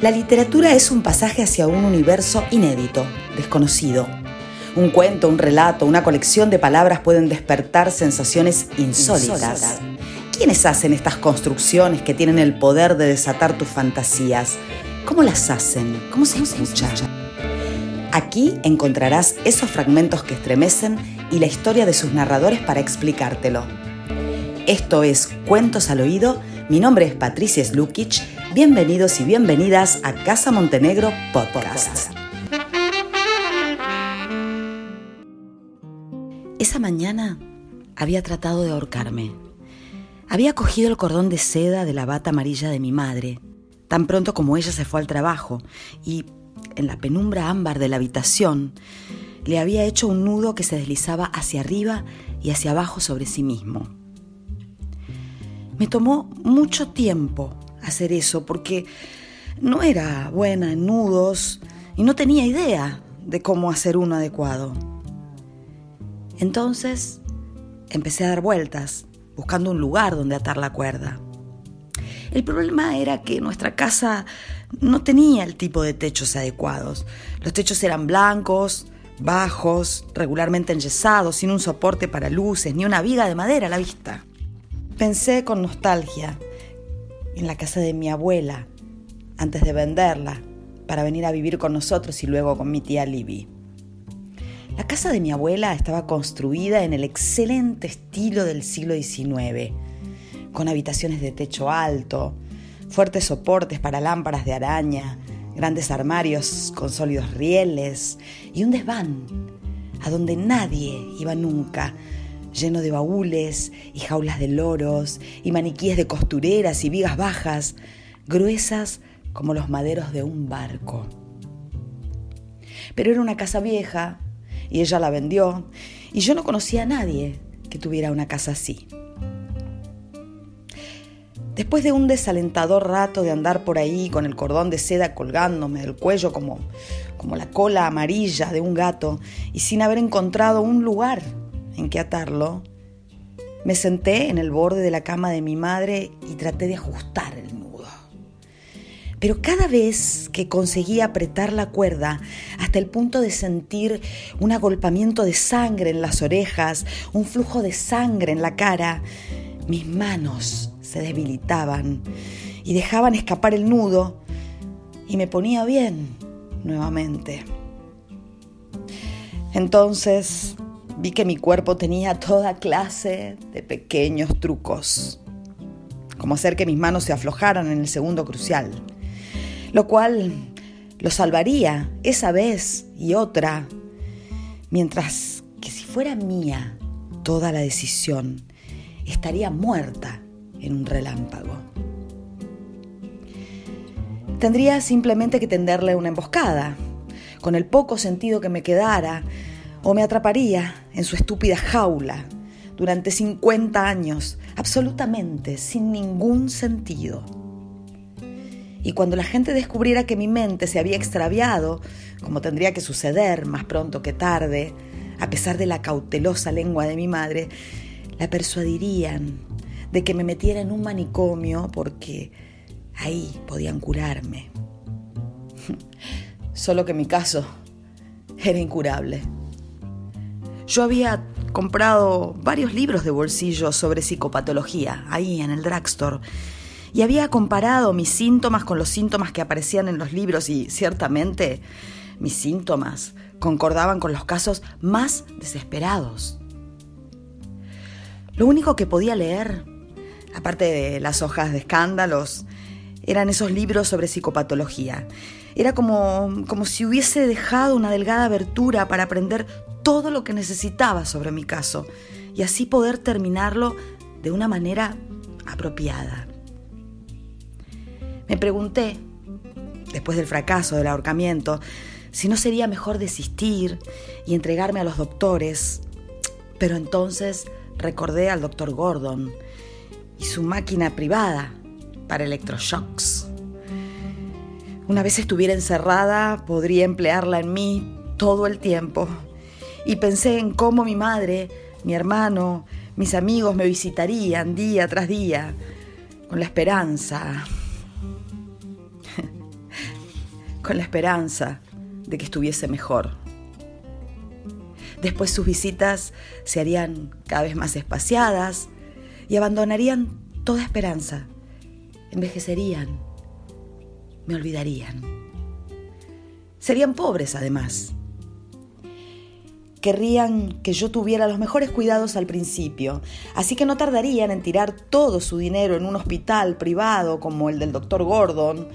La literatura es un pasaje hacia un universo inédito, desconocido. Un cuento, un relato, una colección de palabras pueden despertar sensaciones insólitas. ¿Quiénes hacen estas construcciones que tienen el poder de desatar tus fantasías? ¿Cómo las hacen? ¿Cómo se escucha? Aquí encontrarás esos fragmentos que estremecen y la historia de sus narradores para explicártelo. Esto es Cuentos al Oído. Mi nombre es Patricia Slukic. Bienvenidos y bienvenidas a Casa Montenegro Podcast. Esa mañana había tratado de ahorcarme. Había cogido el cordón de seda de la bata amarilla de mi madre, tan pronto como ella se fue al trabajo, y en la penumbra ámbar de la habitación le había hecho un nudo que se deslizaba hacia arriba y hacia abajo sobre sí mismo. Me tomó mucho tiempo hacer eso porque no era buena en nudos y no tenía idea de cómo hacer uno adecuado. Entonces empecé a dar vueltas buscando un lugar donde atar la cuerda. El problema era que nuestra casa no tenía el tipo de techos adecuados. Los techos eran blancos, bajos, regularmente enyesados, sin un soporte para luces, ni una viga de madera a la vista. Pensé con nostalgia en la casa de mi abuela, antes de venderla, para venir a vivir con nosotros y luego con mi tía Libby. La casa de mi abuela estaba construida en el excelente estilo del siglo XIX, con habitaciones de techo alto, fuertes soportes para lámparas de araña, grandes armarios con sólidos rieles y un desván a donde nadie iba nunca, lleno de baúles y jaulas de loros y maniquíes de costureras y vigas bajas, gruesas como los maderos de un barco. Pero era una casa vieja, y ella la vendió y yo no conocía a nadie que tuviera una casa así. Después de un desalentador rato de andar por ahí con el cordón de seda colgándome del cuello como, como la cola amarilla de un gato y sin haber encontrado un lugar en que atarlo, me senté en el borde de la cama de mi madre y traté de ajustar el pero cada vez que conseguía apretar la cuerda hasta el punto de sentir un agolpamiento de sangre en las orejas, un flujo de sangre en la cara, mis manos se debilitaban y dejaban escapar el nudo y me ponía bien nuevamente. Entonces vi que mi cuerpo tenía toda clase de pequeños trucos, como hacer que mis manos se aflojaran en el segundo crucial lo cual lo salvaría esa vez y otra, mientras que si fuera mía toda la decisión, estaría muerta en un relámpago. Tendría simplemente que tenderle una emboscada, con el poco sentido que me quedara, o me atraparía en su estúpida jaula durante 50 años, absolutamente sin ningún sentido. Y cuando la gente descubriera que mi mente se había extraviado, como tendría que suceder más pronto que tarde, a pesar de la cautelosa lengua de mi madre, la persuadirían de que me metiera en un manicomio porque ahí podían curarme. Solo que mi caso era incurable. Yo había comprado varios libros de bolsillo sobre psicopatología ahí en el drugstore y había comparado mis síntomas con los síntomas que aparecían en los libros y ciertamente mis síntomas concordaban con los casos más desesperados. Lo único que podía leer, aparte de las hojas de escándalos, eran esos libros sobre psicopatología. Era como, como si hubiese dejado una delgada abertura para aprender todo lo que necesitaba sobre mi caso y así poder terminarlo de una manera apropiada. Me pregunté, después del fracaso del ahorcamiento, si no sería mejor desistir y entregarme a los doctores. Pero entonces recordé al doctor Gordon y su máquina privada para electroshocks. Una vez estuviera encerrada, podría emplearla en mí todo el tiempo. Y pensé en cómo mi madre, mi hermano, mis amigos me visitarían día tras día, con la esperanza con la esperanza de que estuviese mejor. Después sus visitas se harían cada vez más espaciadas y abandonarían toda esperanza. Envejecerían, me olvidarían. Serían pobres además. Querrían que yo tuviera los mejores cuidados al principio, así que no tardarían en tirar todo su dinero en un hospital privado como el del doctor Gordon.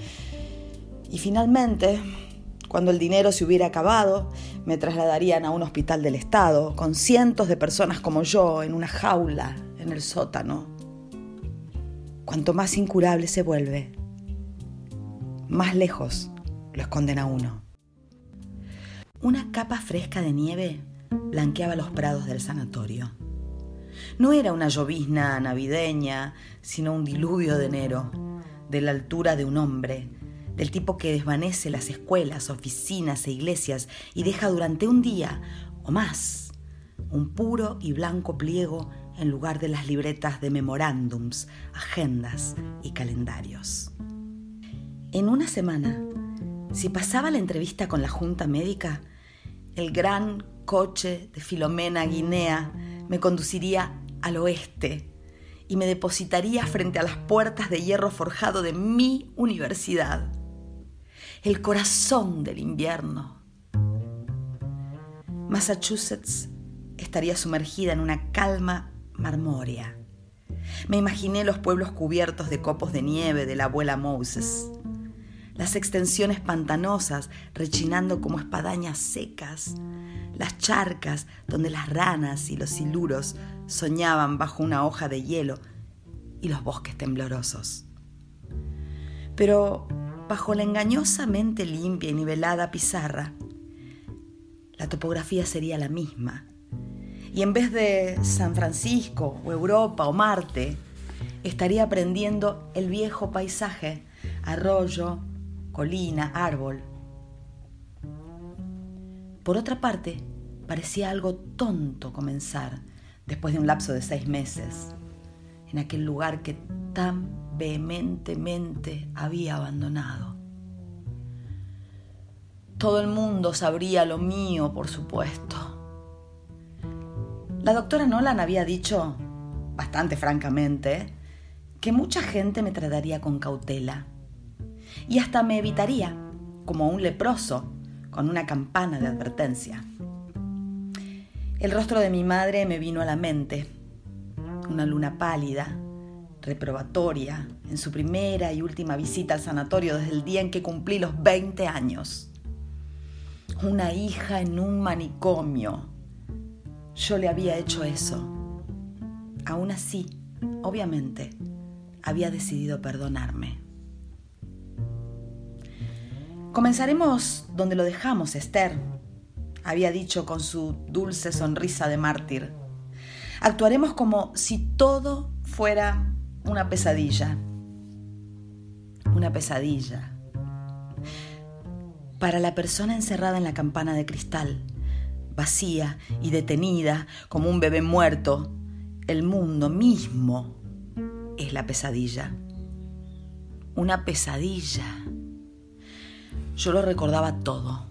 Y finalmente, cuando el dinero se hubiera acabado, me trasladarían a un hospital del Estado, con cientos de personas como yo en una jaula en el sótano. Cuanto más incurable se vuelve, más lejos lo esconden a uno. Una capa fresca de nieve blanqueaba los prados del sanatorio. No era una llovizna navideña, sino un diluvio de enero, de la altura de un hombre, del tipo que desvanece las escuelas, oficinas e iglesias y deja durante un día o más un puro y blanco pliego en lugar de las libretas de memorándums, agendas y calendarios. En una semana, si pasaba la entrevista con la junta médica, el gran coche de Filomena Guinea me conduciría al oeste y me depositaría frente a las puertas de hierro forjado de mi universidad, el corazón del invierno. Massachusetts estaría sumergida en una calma marmórea. Me imaginé los pueblos cubiertos de copos de nieve de la abuela Moses, las extensiones pantanosas rechinando como espadañas secas, las charcas donde las ranas y los siluros soñaban bajo una hoja de hielo y los bosques temblorosos. Pero bajo la engañosamente limpia y nivelada pizarra, la topografía sería la misma. Y en vez de San Francisco o Europa o Marte, estaría aprendiendo el viejo paisaje, arroyo, colina, árbol. Por otra parte, parecía algo tonto comenzar, después de un lapso de seis meses, en aquel lugar que tan vehementemente había abandonado. Todo el mundo sabría lo mío, por supuesto. La doctora Nolan había dicho, bastante francamente, que mucha gente me trataría con cautela y hasta me evitaría, como un leproso, con una campana de advertencia. El rostro de mi madre me vino a la mente, una luna pálida, reprobatoria, en su primera y última visita al sanatorio desde el día en que cumplí los 20 años. Una hija en un manicomio. Yo le había hecho eso. Aún así, obviamente, había decidido perdonarme. Comenzaremos donde lo dejamos, Esther, había dicho con su dulce sonrisa de mártir. Actuaremos como si todo fuera una pesadilla. Una pesadilla. Para la persona encerrada en la campana de cristal, vacía y detenida como un bebé muerto, el mundo mismo es la pesadilla. Una pesadilla. Yo lo recordaba todo.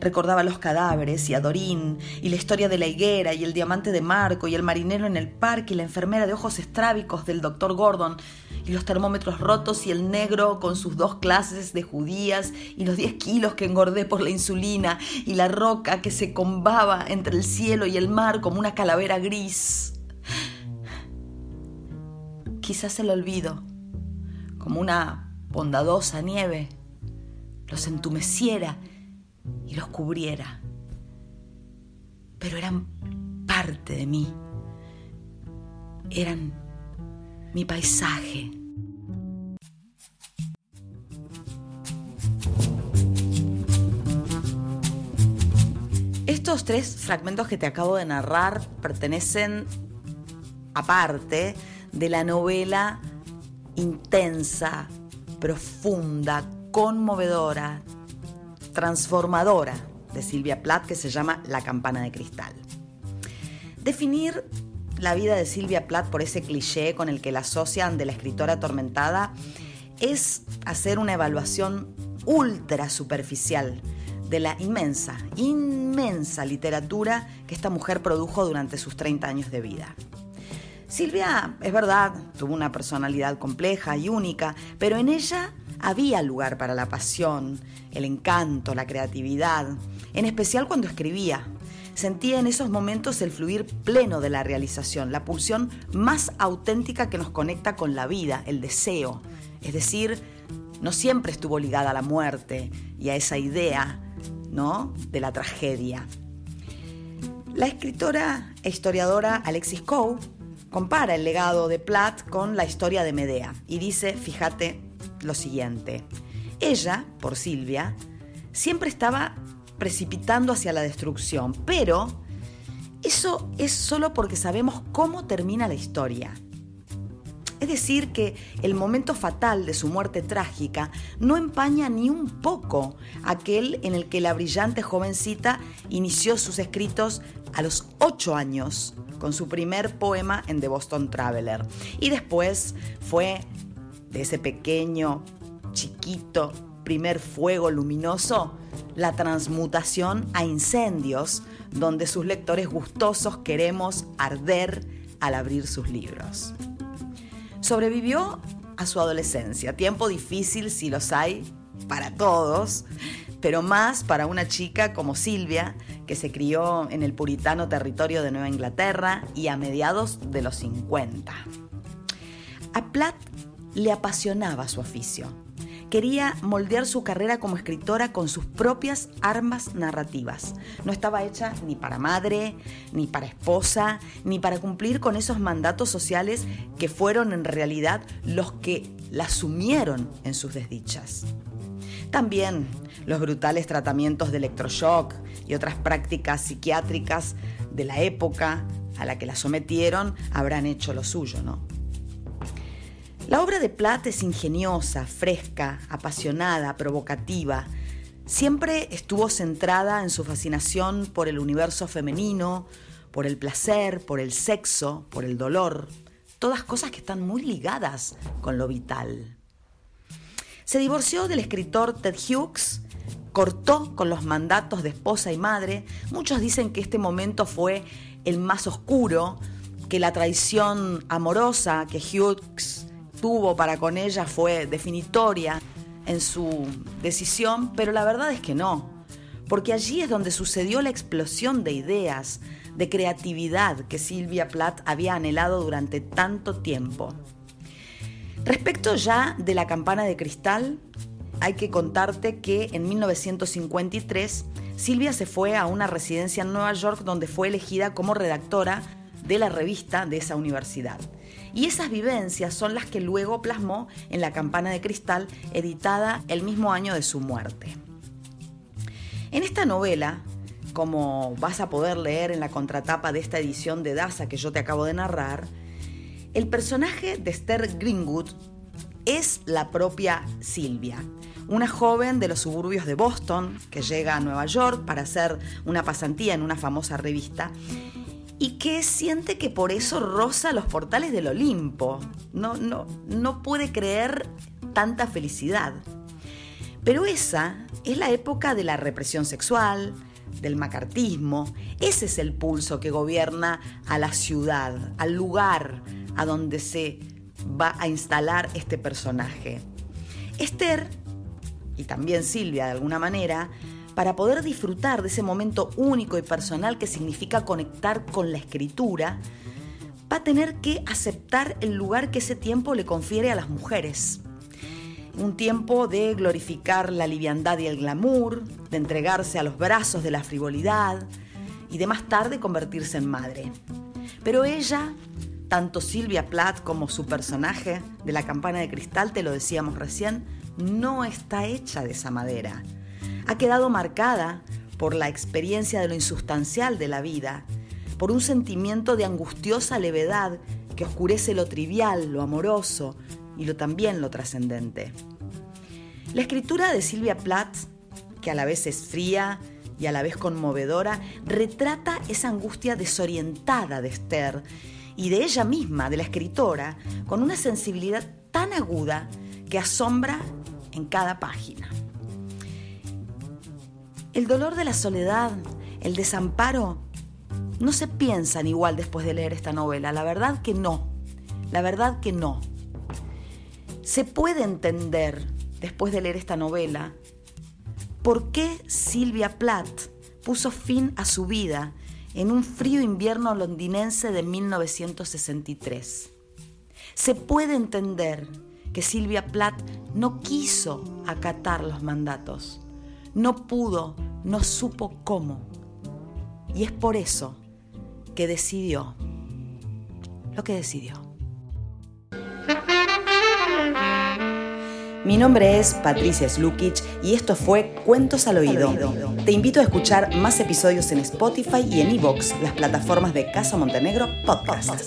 Recordaba los cadáveres y a Dorín y la historia de la higuera y el diamante de Marco y el marinero en el parque y la enfermera de ojos estrábicos del doctor Gordon y los termómetros rotos y el negro con sus dos clases de judías y los 10 kilos que engordé por la insulina y la roca que se combaba entre el cielo y el mar como una calavera gris. Quizás el olvido, como una bondadosa nieve los entumeciera y los cubriera. Pero eran parte de mí. Eran mi paisaje. Estos tres fragmentos que te acabo de narrar pertenecen aparte de la novela intensa, profunda, conmovedora, transformadora de Silvia Plath que se llama La campana de cristal. Definir la vida de Silvia Plath por ese cliché con el que la asocian de la escritora atormentada es hacer una evaluación ultra superficial de la inmensa, inmensa literatura que esta mujer produjo durante sus 30 años de vida. Silvia, es verdad, tuvo una personalidad compleja y única, pero en ella había lugar para la pasión, el encanto, la creatividad, en especial cuando escribía. Sentía en esos momentos el fluir pleno de la realización, la pulsión más auténtica que nos conecta con la vida, el deseo. Es decir, no siempre estuvo ligada a la muerte y a esa idea, ¿no? de la tragedia. La escritora e historiadora Alexis Coe compara el legado de Platt con la historia de Medea y dice, fíjate lo siguiente, ella, por Silvia, siempre estaba precipitando hacia la destrucción, pero eso es solo porque sabemos cómo termina la historia. Es decir, que el momento fatal de su muerte trágica no empaña ni un poco aquel en el que la brillante jovencita inició sus escritos a los ocho años con su primer poema en The Boston Traveler. Y después fue de ese pequeño, chiquito, primer fuego luminoso, la transmutación a incendios donde sus lectores gustosos queremos arder al abrir sus libros. Sobrevivió a su adolescencia, tiempo difícil si los hay para todos, pero más para una chica como Silvia, que se crió en el puritano territorio de Nueva Inglaterra y a mediados de los 50. A Platt le apasionaba su oficio. Quería moldear su carrera como escritora con sus propias armas narrativas. No estaba hecha ni para madre, ni para esposa, ni para cumplir con esos mandatos sociales que fueron en realidad los que la sumieron en sus desdichas. También los brutales tratamientos de electroshock y otras prácticas psiquiátricas de la época a la que la sometieron habrán hecho lo suyo, ¿no? La obra de Platt es ingeniosa, fresca, apasionada, provocativa. Siempre estuvo centrada en su fascinación por el universo femenino, por el placer, por el sexo, por el dolor, todas cosas que están muy ligadas con lo vital. Se divorció del escritor Ted Hughes, cortó con los mandatos de esposa y madre. Muchos dicen que este momento fue el más oscuro, que la traición amorosa que Hughes tuvo para con ella fue definitoria en su decisión, pero la verdad es que no, porque allí es donde sucedió la explosión de ideas, de creatividad que Silvia Plath había anhelado durante tanto tiempo. Respecto ya de la campana de cristal, hay que contarte que en 1953 Silvia se fue a una residencia en Nueva York donde fue elegida como redactora de la revista de esa universidad. Y esas vivencias son las que luego plasmó en La Campana de Cristal, editada el mismo año de su muerte. En esta novela, como vas a poder leer en la contratapa de esta edición de Daza que yo te acabo de narrar, el personaje de Esther Greenwood es la propia Silvia, una joven de los suburbios de Boston que llega a Nueva York para hacer una pasantía en una famosa revista y que siente que por eso roza los portales del Olimpo. No, no, no puede creer tanta felicidad. Pero esa es la época de la represión sexual, del macartismo. Ese es el pulso que gobierna a la ciudad, al lugar a donde se va a instalar este personaje. Esther, y también Silvia de alguna manera, para poder disfrutar de ese momento único y personal que significa conectar con la escritura, va a tener que aceptar el lugar que ese tiempo le confiere a las mujeres. Un tiempo de glorificar la liviandad y el glamour, de entregarse a los brazos de la frivolidad y de más tarde convertirse en madre. Pero ella, tanto Silvia Plath como su personaje de la campana de cristal, te lo decíamos recién, no está hecha de esa madera ha quedado marcada por la experiencia de lo insustancial de la vida, por un sentimiento de angustiosa levedad que oscurece lo trivial, lo amoroso y lo también lo trascendente. La escritura de Silvia Plath, que a la vez es fría y a la vez conmovedora, retrata esa angustia desorientada de Esther y de ella misma, de la escritora, con una sensibilidad tan aguda que asombra en cada página. El dolor de la soledad, el desamparo, no se piensan igual después de leer esta novela. La verdad que no. La verdad que no. Se puede entender, después de leer esta novela, por qué Silvia Plath puso fin a su vida en un frío invierno londinense de 1963. Se puede entender que Silvia Plath no quiso acatar los mandatos, no pudo, no supo cómo. Y es por eso que decidió lo que decidió. Mi nombre es Patricia Slukic y esto fue Cuentos al Oído. Te invito a escuchar más episodios en Spotify y en Evox, las plataformas de Casa Montenegro Podcast.